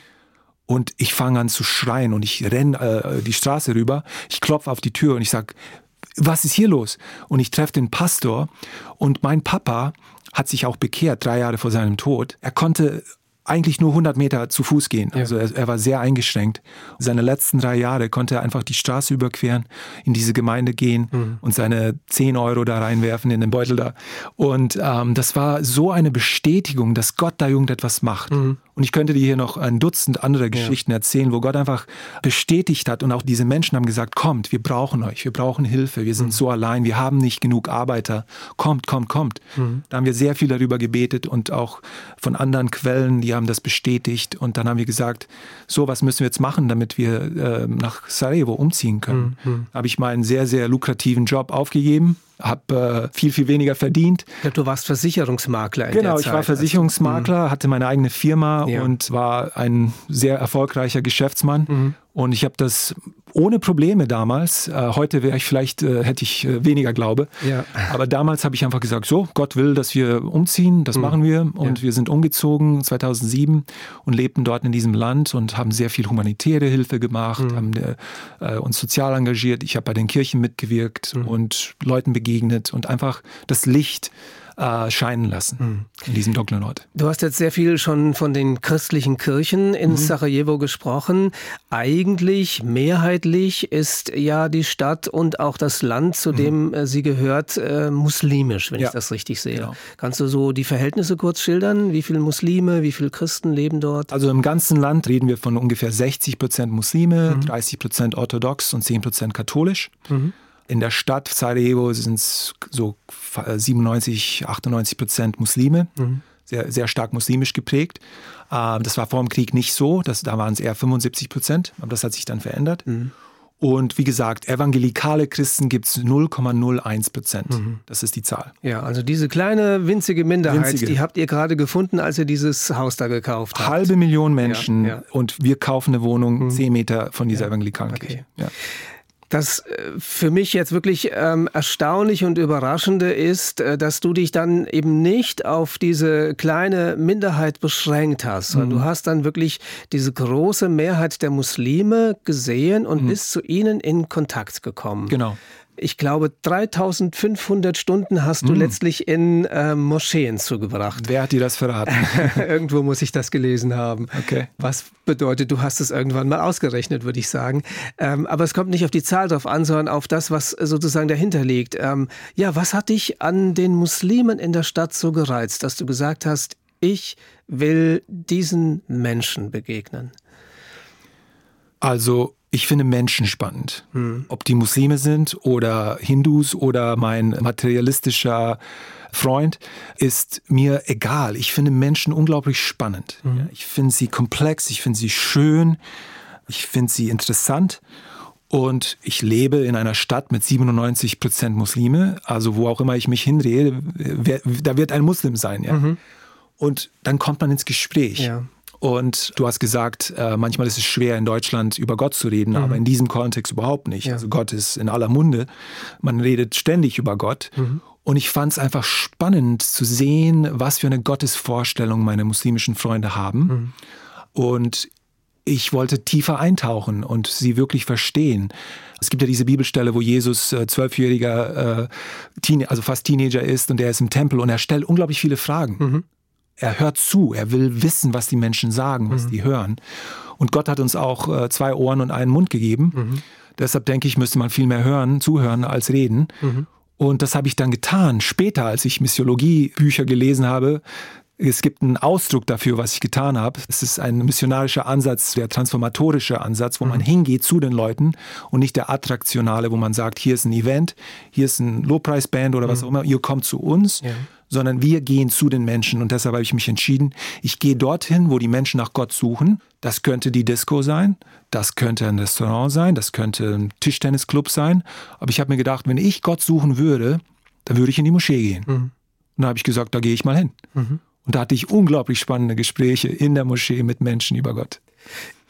B: Und ich fange an zu schreien und ich renne äh, die Straße rüber. Ich klopfe auf die Tür und ich sage, was ist hier los? Und ich treffe den Pastor und mein Papa hat sich auch bekehrt, drei Jahre vor seinem Tod. Er konnte eigentlich nur 100 Meter zu Fuß gehen. Also er, er, war sehr eingeschränkt. Seine letzten drei Jahre konnte er einfach die Straße überqueren, in diese Gemeinde gehen mhm. und seine 10 Euro da reinwerfen in den Beutel da. Und ähm, das war so eine Bestätigung, dass Gott da irgendetwas macht. Mhm. Und ich könnte dir hier noch ein Dutzend andere Geschichten ja. erzählen, wo Gott einfach bestätigt hat und auch diese Menschen haben gesagt, kommt, wir brauchen euch, wir brauchen Hilfe, wir sind mhm. so allein, wir haben nicht genug Arbeiter, kommt, kommt, kommt. Mhm. Da haben wir sehr viel darüber gebetet und auch von anderen Quellen, die haben das bestätigt und dann haben wir gesagt, so was müssen wir jetzt machen, damit wir äh, nach Sarajevo umziehen können. Mhm. Da habe ich meinen sehr, sehr lukrativen Job aufgegeben habe äh, viel, viel weniger verdient.
A: Ja, du warst Versicherungsmakler. In
B: genau,
A: ich
B: war also, Versicherungsmakler, mhm. hatte meine eigene Firma ja. und war ein sehr erfolgreicher Geschäftsmann. Mhm. Und ich habe das ohne Probleme damals. Äh, heute wäre ich vielleicht, äh, hätte ich äh, weniger Glaube. Ja. Aber damals habe ich einfach gesagt, so, Gott will, dass wir umziehen, das mhm. machen wir. Und ja. wir sind umgezogen 2007 und lebten dort in diesem Land und haben sehr viel humanitäre Hilfe gemacht, mhm. haben äh, uns sozial engagiert. Ich habe bei den Kirchen mitgewirkt mhm. und Leuten begegnet und einfach das Licht äh, scheinen lassen mhm. in diesem dunklen Ort.
A: Du hast jetzt sehr viel schon von den christlichen Kirchen in mhm. Sarajevo gesprochen. Eigentlich mehrheitlich ist ja die Stadt und auch das Land, zu mhm. dem äh, sie gehört, äh, muslimisch, wenn ja. ich das richtig sehe. Genau. Kannst du so die Verhältnisse kurz schildern? Wie viele Muslime, wie viele Christen leben dort?
B: Also im ganzen Land reden wir von ungefähr 60 Prozent Muslime, 30 mhm. Prozent orthodox und 10 Prozent katholisch. Mhm. In der Stadt Sarajevo sind es so 97, 98 Prozent Muslime, mhm. sehr, sehr stark muslimisch geprägt. Ähm, das war vor dem Krieg nicht so, das, da waren es eher 75 Prozent, aber das hat sich dann verändert. Mhm. Und wie gesagt, evangelikale Christen gibt es 0,01 Prozent. Mhm. Das ist die Zahl.
A: Ja, also diese kleine winzige Minderheit, winzige. die habt ihr gerade gefunden, als ihr dieses Haus da gekauft habt.
B: Halbe Million Menschen ja, ja. und wir kaufen eine Wohnung mhm. 10 Meter von dieser ja. evangelikalen okay. Kirche.
A: Das äh, für mich jetzt wirklich ähm, erstaunlich und überraschende ist, äh, dass du dich dann eben nicht auf diese kleine Minderheit beschränkt hast, sondern mhm. du hast dann wirklich diese große Mehrheit der Muslime gesehen und mhm. bist zu ihnen in Kontakt gekommen.
B: Genau
A: ich glaube, 3500 Stunden hast du mm. letztlich in äh, Moscheen zugebracht.
B: Wer hat dir das verraten?
A: Irgendwo muss ich das gelesen haben.
B: Okay.
A: Was bedeutet, du hast es irgendwann mal ausgerechnet, würde ich sagen. Ähm, aber es kommt nicht auf die Zahl drauf an, sondern auf das, was sozusagen dahinter liegt. Ähm, ja, was hat dich an den Muslimen in der Stadt so gereizt, dass du gesagt hast, ich will diesen Menschen begegnen?
B: Also ich finde Menschen spannend. Hm. Ob die Muslime sind oder Hindus oder mein materialistischer Freund, ist mir egal. Ich finde Menschen unglaublich spannend. Hm. Ich finde sie komplex, ich finde sie schön, ich finde sie interessant. Und ich lebe in einer Stadt mit 97 Prozent Muslime. Also wo auch immer ich mich hindrehe, da wird ein Muslim sein. Ja? Mhm. Und dann kommt man ins Gespräch. Ja. Und du hast gesagt, äh, manchmal ist es schwer in Deutschland über Gott zu reden, mhm. aber in diesem Kontext überhaupt nicht. Ja. Also Gott ist in aller Munde. Man redet ständig über Gott. Mhm. Und ich fand es einfach spannend zu sehen, was für eine Gottesvorstellung meine muslimischen Freunde haben. Mhm. Und ich wollte tiefer eintauchen und sie wirklich verstehen. Es gibt ja diese Bibelstelle, wo Jesus äh, zwölfjähriger, äh, also fast Teenager ist und er ist im Tempel und er stellt unglaublich viele Fragen. Mhm er hört zu, er will wissen, was die Menschen sagen, was mhm. die hören. Und Gott hat uns auch äh, zwei Ohren und einen Mund gegeben. Mhm. Deshalb denke ich, müsste man viel mehr hören, zuhören als reden. Mhm. Und das habe ich dann getan. Später, als ich Missiologie-Bücher gelesen habe, es gibt einen Ausdruck dafür, was ich getan habe. Es ist ein missionarischer Ansatz, der transformatorische Ansatz, wo man mhm. hingeht zu den Leuten und nicht der attraktionale, wo man sagt, hier ist ein Event, hier ist ein Lobpreisband oder was mhm. auch immer, ihr kommt zu uns, ja sondern wir gehen zu den Menschen. Und deshalb habe ich mich entschieden, ich gehe dorthin, wo die Menschen nach Gott suchen. Das könnte die Disco sein, das könnte ein Restaurant sein, das könnte ein Tischtennisclub sein. Aber ich habe mir gedacht, wenn ich Gott suchen würde, dann würde ich in die Moschee gehen. Mhm. Und da habe ich gesagt, da gehe ich mal hin. Mhm. Und da hatte ich unglaublich spannende Gespräche in der Moschee mit Menschen über Gott.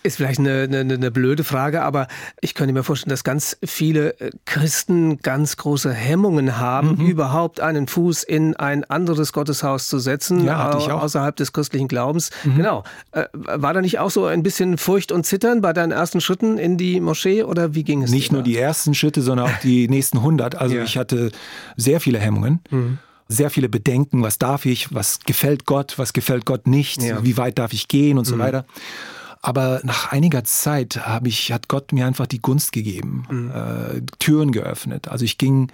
A: Ist vielleicht eine, eine, eine, blöde Frage, aber ich könnte mir vorstellen, dass ganz viele äh, Christen ganz große Hemmungen haben, mhm. überhaupt einen Fuß in ein anderes Gotteshaus zu setzen, ja, außerhalb des christlichen Glaubens. Mhm. Genau. Äh, war da nicht auch so ein bisschen Furcht und Zittern bei deinen ersten Schritten in die Moschee oder wie ging es?
B: Nicht nur die ersten Schritte, sondern auch die nächsten 100. Also ja. ich hatte sehr viele Hemmungen. Mhm. sehr viele Bedenken, was darf ich, was gefällt Gott, was gefällt Gott nicht, ja. wie weit darf ich gehen und mhm. so weiter. Aber nach einiger Zeit habe ich, hat Gott mir einfach die Gunst gegeben, mhm. äh, Türen geöffnet. Also ich ging,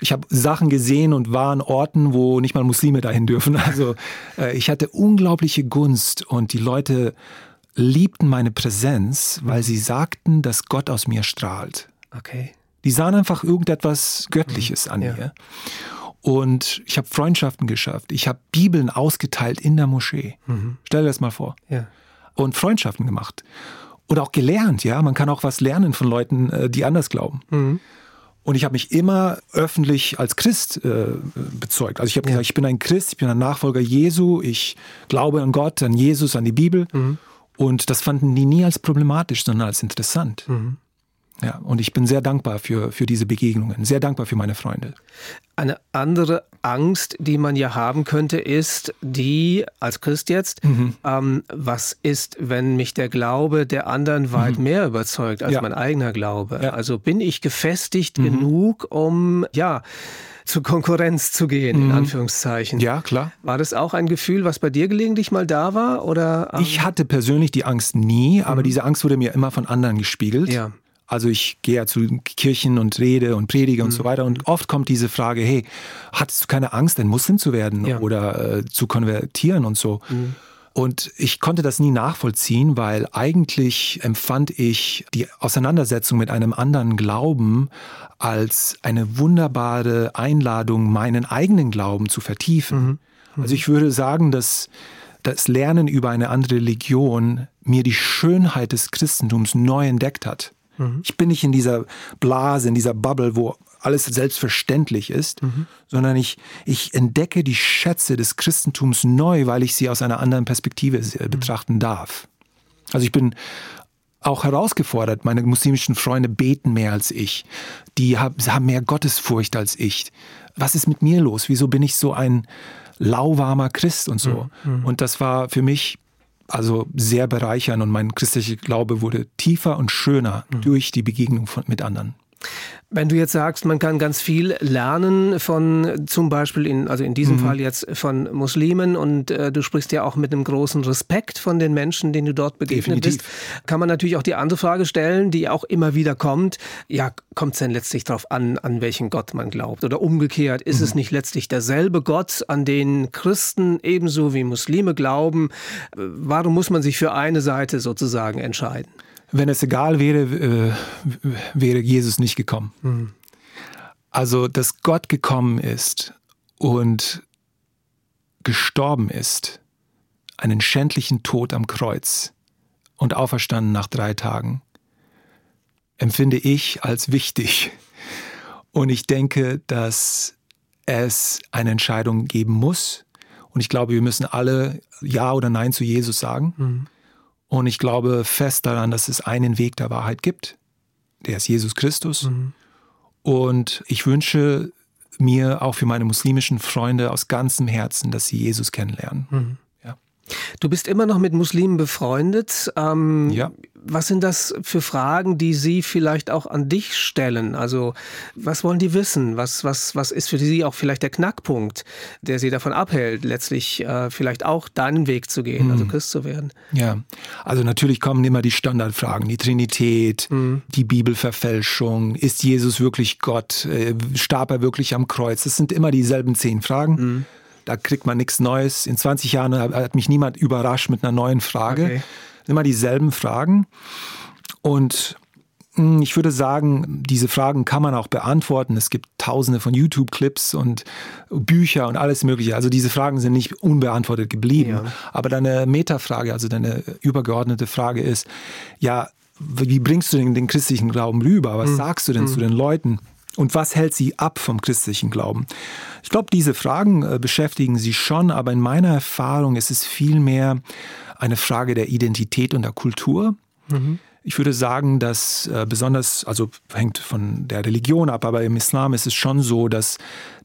B: ich habe Sachen gesehen und war an Orten, wo nicht mal Muslime dahin dürfen. Also äh, ich hatte unglaubliche Gunst und die Leute liebten meine Präsenz, weil sie sagten, dass Gott aus mir strahlt.
A: Okay.
B: Die sahen einfach irgendetwas Göttliches mhm. an ja. mir. Und ich habe Freundschaften geschafft. Ich habe Bibeln ausgeteilt in der Moschee. Mhm. Stell dir das mal vor.
A: Ja.
B: Und Freundschaften gemacht. Und auch gelernt, ja. Man kann auch was lernen von Leuten, äh, die anders glauben. Mhm. Und ich habe mich immer öffentlich als Christ äh, bezeugt. Also ich habe ja. gesagt, ich bin ein Christ, ich bin ein Nachfolger Jesu, ich glaube an Gott, an Jesus, an die Bibel. Mhm. Und das fanden die nie als problematisch, sondern als interessant. Mhm. Ja, und ich bin sehr dankbar für, für diese Begegnungen, sehr dankbar für meine Freunde.
A: Eine andere Angst, die man ja haben könnte, ist die, als Christ jetzt, mhm. ähm, was ist, wenn mich der Glaube der anderen weit mhm. mehr überzeugt als ja. mein eigener Glaube? Ja. Also bin ich gefestigt mhm. genug, um, ja, zur Konkurrenz zu gehen, in mhm. Anführungszeichen.
B: Ja, klar.
A: War das auch ein Gefühl, was bei dir gelegentlich mal da war? Oder,
B: ähm? Ich hatte persönlich die Angst nie, aber mhm. diese Angst wurde mir immer von anderen gespiegelt.
A: Ja.
B: Also ich gehe ja zu Kirchen und rede und predige mhm. und so weiter und oft kommt diese Frage, hey, hattest du keine Angst, ein Muslim zu werden ja. oder äh, zu konvertieren und so? Mhm. Und ich konnte das nie nachvollziehen, weil eigentlich empfand ich die Auseinandersetzung mit einem anderen Glauben als eine wunderbare Einladung, meinen eigenen Glauben zu vertiefen. Mhm. Mhm. Also ich würde sagen, dass das Lernen über eine andere Religion mir die Schönheit des Christentums neu entdeckt hat. Mhm. Ich bin nicht in dieser Blase, in dieser Bubble, wo alles selbstverständlich ist, mhm. sondern ich, ich entdecke die Schätze des Christentums neu, weil ich sie aus einer anderen Perspektive mhm. betrachten darf. Also ich bin auch herausgefordert. Meine muslimischen Freunde beten mehr als ich. Die haben mehr Gottesfurcht als ich. Was ist mit mir los? Wieso bin ich so ein lauwarmer Christ und so? Mhm. Und das war für mich also sehr bereichern und mein christlicher Glaube wurde tiefer und schöner mhm. durch die Begegnung von, mit anderen.
A: Wenn du jetzt sagst, man kann ganz viel lernen von zum Beispiel in, also in diesem mhm. Fall jetzt von Muslimen und äh, du sprichst ja auch mit einem großen Respekt von den Menschen, denen du dort begegnet Definitiv. bist, kann man natürlich auch die andere Frage stellen, die auch immer wieder kommt. Ja, kommt es denn letztlich darauf an, an welchen Gott man glaubt? Oder umgekehrt, ist mhm. es nicht letztlich derselbe Gott, an den Christen ebenso wie Muslime glauben? Warum muss man sich für eine Seite sozusagen entscheiden?
B: Wenn es egal wäre, äh, wäre Jesus nicht gekommen. Mhm. Also, dass Gott gekommen ist und gestorben ist, einen schändlichen Tod am Kreuz und auferstanden nach drei Tagen, empfinde ich als wichtig. Und ich denke, dass es eine Entscheidung geben muss. Und ich glaube, wir müssen alle Ja oder Nein zu Jesus sagen. Mhm. Und ich glaube fest daran, dass es einen Weg der Wahrheit gibt. Der ist Jesus Christus. Mhm. Und ich wünsche mir auch für meine muslimischen Freunde aus ganzem Herzen, dass sie Jesus kennenlernen. Mhm.
A: Du bist immer noch mit Muslimen befreundet. Ähm,
B: ja.
A: Was sind das für Fragen, die Sie vielleicht auch an dich stellen? Also, was wollen die wissen? Was, was, was ist für Sie auch vielleicht der Knackpunkt, der Sie davon abhält, letztlich äh, vielleicht auch deinen Weg zu gehen, mhm. also Christ zu werden?
B: Ja, also natürlich kommen immer die Standardfragen, die Trinität, mhm. die Bibelverfälschung, ist Jesus wirklich Gott, äh, starb er wirklich am Kreuz? Das sind immer dieselben zehn Fragen. Mhm da kriegt man nichts Neues. In 20 Jahren hat mich niemand überrascht mit einer neuen Frage. Okay. Immer dieselben Fragen. Und hm, ich würde sagen, diese Fragen kann man auch beantworten. Es gibt tausende von YouTube-Clips und Bücher und alles Mögliche. Also diese Fragen sind nicht unbeantwortet geblieben. Ja. Aber deine Metafrage, also deine übergeordnete Frage ist, ja, wie bringst du denn den christlichen Glauben rüber? Was mhm. sagst du denn mhm. zu den Leuten? Und was hält sie ab vom christlichen Glauben? Ich glaube, diese Fragen äh, beschäftigen sie schon, aber in meiner Erfahrung ist es vielmehr eine Frage der Identität und der Kultur. Mhm. Ich würde sagen, dass äh, besonders, also hängt von der Religion ab, aber im Islam ist es schon so, dass,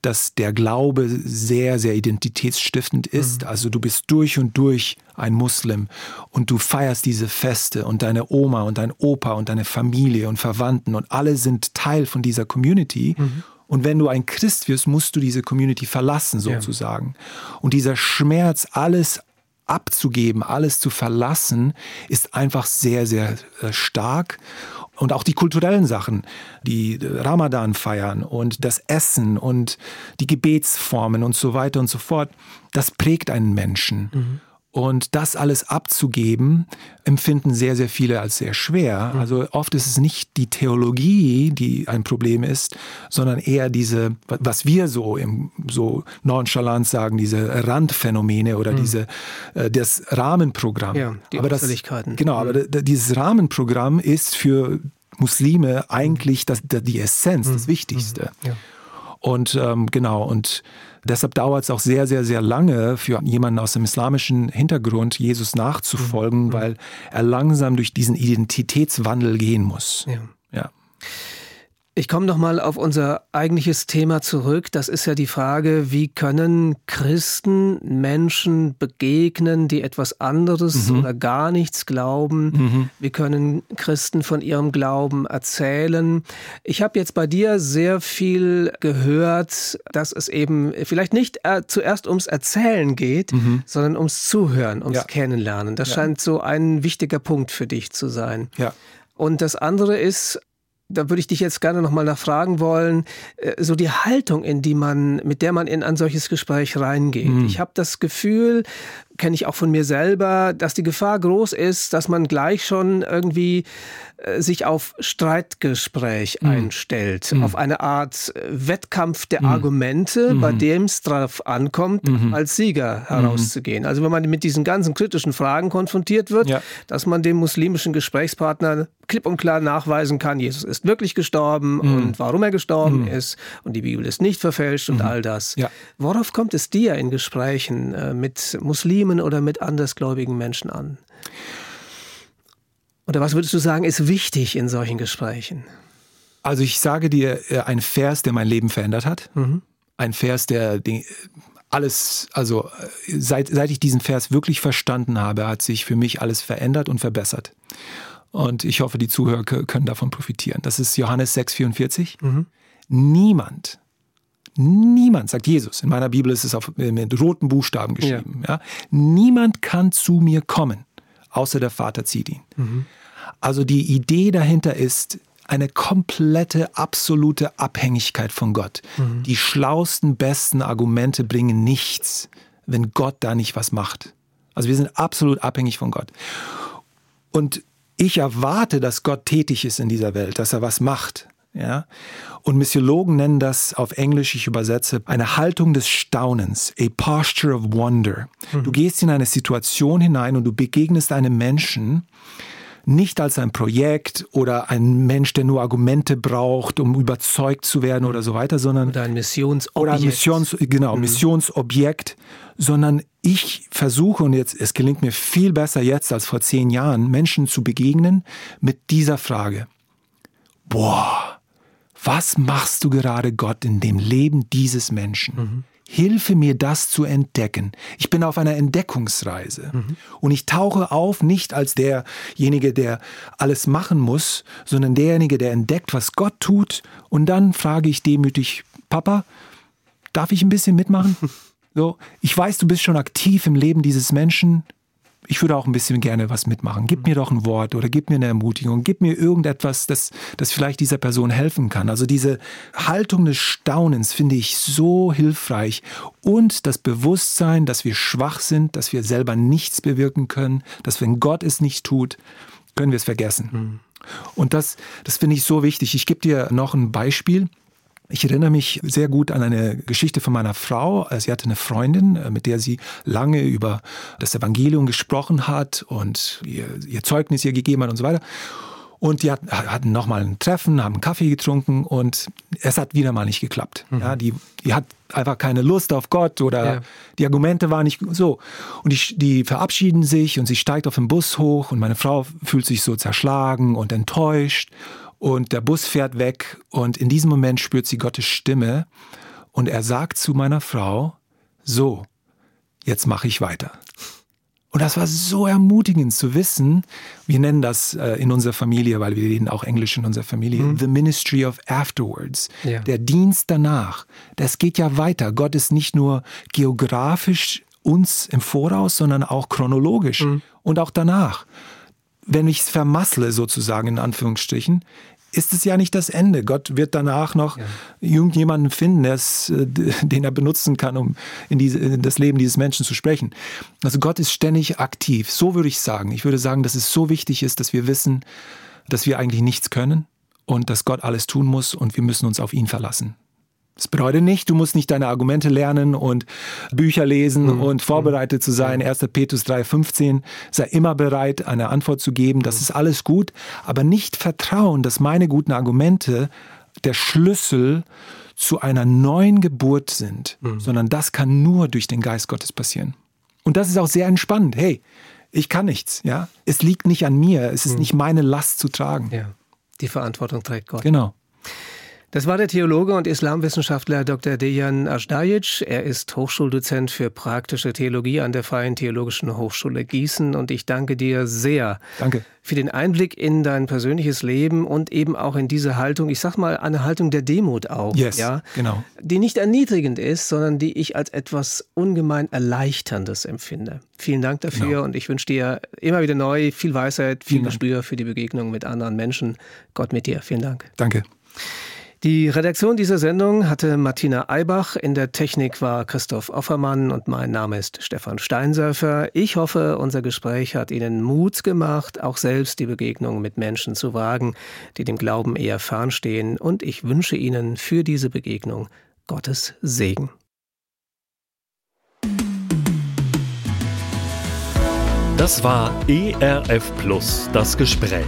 B: dass der Glaube sehr, sehr identitätsstiftend ist. Mhm. Also du bist durch und durch ein Muslim und du feierst diese Feste und deine Oma und dein Opa und deine Familie und Verwandten und alle sind Teil von dieser Community. Mhm. Und wenn du ein Christ wirst, musst du diese Community verlassen, sozusagen. Ja. Und dieser Schmerz, alles abzugeben, alles zu verlassen, ist einfach sehr, sehr äh, stark. Und auch die kulturellen Sachen, die Ramadan feiern und das Essen und die Gebetsformen und so weiter und so fort, das prägt einen Menschen. Mhm. Und das alles abzugeben, empfinden sehr, sehr viele als sehr schwer. Mhm. Also oft ist es nicht die Theologie, die ein Problem ist, sondern eher diese, was wir so im so nonchalant sagen, diese Randphänomene oder mhm. diese äh, das Rahmenprogramm.
A: Ja, die
B: aber das, Genau, aber mhm. dieses Rahmenprogramm ist für Muslime eigentlich das, die Essenz, das mhm. Wichtigste. Ja. Und ähm, genau, und deshalb dauert es auch sehr, sehr, sehr lange für jemanden aus dem islamischen Hintergrund, Jesus nachzufolgen, mhm. weil er langsam durch diesen Identitätswandel gehen muss.
A: Ja. ja. Ich komme nochmal auf unser eigentliches Thema zurück. Das ist ja die Frage, wie können Christen Menschen begegnen, die etwas anderes mhm. oder gar nichts glauben? Mhm. Wie können Christen von ihrem Glauben erzählen? Ich habe jetzt bei dir sehr viel gehört, dass es eben vielleicht nicht äh, zuerst ums Erzählen geht, mhm. sondern ums Zuhören, ums ja. Kennenlernen. Das ja. scheint so ein wichtiger Punkt für dich zu sein.
B: Ja.
A: Und das andere ist, da würde ich dich jetzt gerne nochmal nachfragen wollen, äh, so die Haltung, in die man, mit der man in ein solches Gespräch reingeht. Mhm. Ich habe das Gefühl, kenne ich auch von mir selber, dass die Gefahr groß ist, dass man gleich schon irgendwie äh, sich auf Streitgespräch mhm. einstellt, mhm. auf eine Art äh, Wettkampf der mhm. Argumente, bei mhm. dem es darauf ankommt, mhm. als Sieger herauszugehen. Also wenn man mit diesen ganzen kritischen Fragen konfrontiert wird, ja. dass man dem muslimischen Gesprächspartner klipp und klar nachweisen kann, Jesus ist wirklich gestorben und warum er gestorben ist und die Bibel ist nicht verfälscht und all das. Ja. Worauf kommt es dir in Gesprächen äh, mit Muslimen Muslimen oder mit andersgläubigen Menschen an? Oder was würdest du sagen, ist wichtig in solchen Gesprächen?
B: Also ich sage dir äh, ein Vers, der mein Leben verändert hat. Mhm. Ein Vers, der alles, also äh, seit, seit ich diesen Vers wirklich verstanden habe, hat sich für mich alles verändert und verbessert. Und ich hoffe, die Zuhörer können davon profitieren. Das ist Johannes 6,44. Mhm. Niemand Niemand, sagt Jesus, in meiner Bibel ist es auf, mit roten Buchstaben geschrieben, ja. ja. Niemand kann zu mir kommen, außer der Vater zieht ihn. Mhm. Also die Idee dahinter ist, eine komplette, absolute Abhängigkeit von Gott. Mhm. Die schlausten, besten Argumente bringen nichts, wenn Gott da nicht was macht. Also wir sind absolut abhängig von Gott. Und ich erwarte, dass Gott tätig ist in dieser Welt, dass er was macht. Ja? Und Missiologen nennen das auf Englisch, ich übersetze, eine Haltung des Staunens, a posture of wonder. Mhm. Du gehst in eine Situation hinein und du begegnest einem Menschen, nicht als ein Projekt oder ein Mensch, der nur Argumente braucht, um überzeugt zu werden oder so weiter, sondern
A: oder ein Missionsobjekt.
B: Oder ein Missions, genau, mhm. Missionsobjekt, sondern ich versuche und jetzt es gelingt mir viel besser jetzt als vor zehn Jahren Menschen zu begegnen mit dieser Frage: Boah, was machst du gerade, Gott, in dem Leben dieses Menschen? Mhm. Hilfe mir, das zu entdecken. Ich bin auf einer Entdeckungsreise. Mhm. Und ich tauche auf nicht als derjenige, der alles machen muss, sondern derjenige, der entdeckt, was Gott tut. Und dann frage ich demütig, Papa, darf ich ein bisschen mitmachen? So, ich weiß, du bist schon aktiv im Leben dieses Menschen ich würde auch ein bisschen gerne was mitmachen. Gib mir doch ein Wort oder gib mir eine Ermutigung, gib mir irgendetwas, das, das vielleicht dieser Person helfen kann. Also diese Haltung des Staunens finde ich so hilfreich und das Bewusstsein, dass wir schwach sind, dass wir selber nichts bewirken können, dass wenn Gott es nicht tut, können wir es vergessen. Mhm. Und das, das finde ich so wichtig. Ich gebe dir noch ein Beispiel. Ich erinnere mich sehr gut an eine Geschichte von meiner Frau. Sie hatte eine Freundin, äh, mit der sie lange über das Evangelium gesprochen hat und ihr, ihr Zeugnis ihr gegeben hat und so weiter. Und die hatten nochmal ein Treffen, haben einen Kaffee getrunken und es hat wieder mal nicht geklappt. Mhm. Ja, die, die hat einfach keine Lust auf Gott oder ja. die Argumente waren nicht so. Und die, die verabschieden sich und sie steigt auf den Bus hoch und meine Frau fühlt sich so zerschlagen und enttäuscht und der Bus fährt weg und in diesem Moment spürt sie Gottes Stimme und er sagt zu meiner Frau, so, jetzt mache ich weiter. Und das war so ermutigend zu wissen. Wir nennen das äh, in unserer Familie, weil wir reden auch Englisch in unserer Familie, mhm. the ministry of afterwards. Ja. Der Dienst danach. Das geht ja weiter. Gott ist nicht nur geografisch uns im Voraus, sondern auch chronologisch mhm. und auch danach. Wenn ich es vermassle, sozusagen in Anführungsstrichen, ist es ja nicht das Ende. Gott wird danach noch ja. irgendjemanden finden, äh, den er benutzen kann, um in, diese, in, das Leben dieses Menschen zu sprechen. Also Gott ist ständig aktiv. So würde ich sagen. Ich würde sagen, dass es so wichtig ist, dass wir wissen, dass wir eigentlich nichts können und dass Gott alles tun muss und wir müssen uns auf ihn verlassen. Das bedeutet nicht, du musst nicht deine Argumente lernen und Bücher lesen mhm. und vorbereitet zu sein. 1. Petrus 3,15, sei immer bereit, eine Antwort zu geben. Das mhm. ist alles gut, aber nicht vertrauen, dass meine guten Argumente der Schlüssel zu einer neuen Geburt sind, mhm. sondern das kann nur durch den Geist Gottes passieren. Und das ist auch sehr entspannend. Hey, ich kann nichts, ja. Es liegt nicht an mir, es ist mhm. nicht meine Last zu tragen.
A: Ja. Die Verantwortung trägt Gott.
B: Genau.
A: Das war der Theologe und Islamwissenschaftler Dr. Dejan Ajdajic. Er ist Hochschuldozent für praktische Theologie an der Freien Theologischen Hochschule Gießen und ich danke dir sehr
B: danke.
A: für den Einblick in dein persönliches Leben und eben auch in diese Haltung, ich sag mal eine Haltung der Demut auch,
B: yes,
A: ja,
B: genau.
A: die nicht erniedrigend ist, sondern die ich als etwas ungemein erleichterndes empfinde. Vielen Dank dafür genau. und ich wünsche dir immer wieder neu viel Weisheit, viel Gespür für die Begegnung mit anderen Menschen. Gott mit dir. Vielen Dank.
B: Danke.
A: Die Redaktion dieser Sendung hatte Martina Eibach, in der Technik war Christoph Offermann und mein Name ist Stefan Steinsurfer. Ich hoffe, unser Gespräch hat Ihnen Mut gemacht, auch selbst die Begegnung mit Menschen zu wagen, die dem Glauben eher fernstehen und ich wünsche Ihnen für diese Begegnung Gottes Segen.
C: Das war ERF Plus, das Gespräch.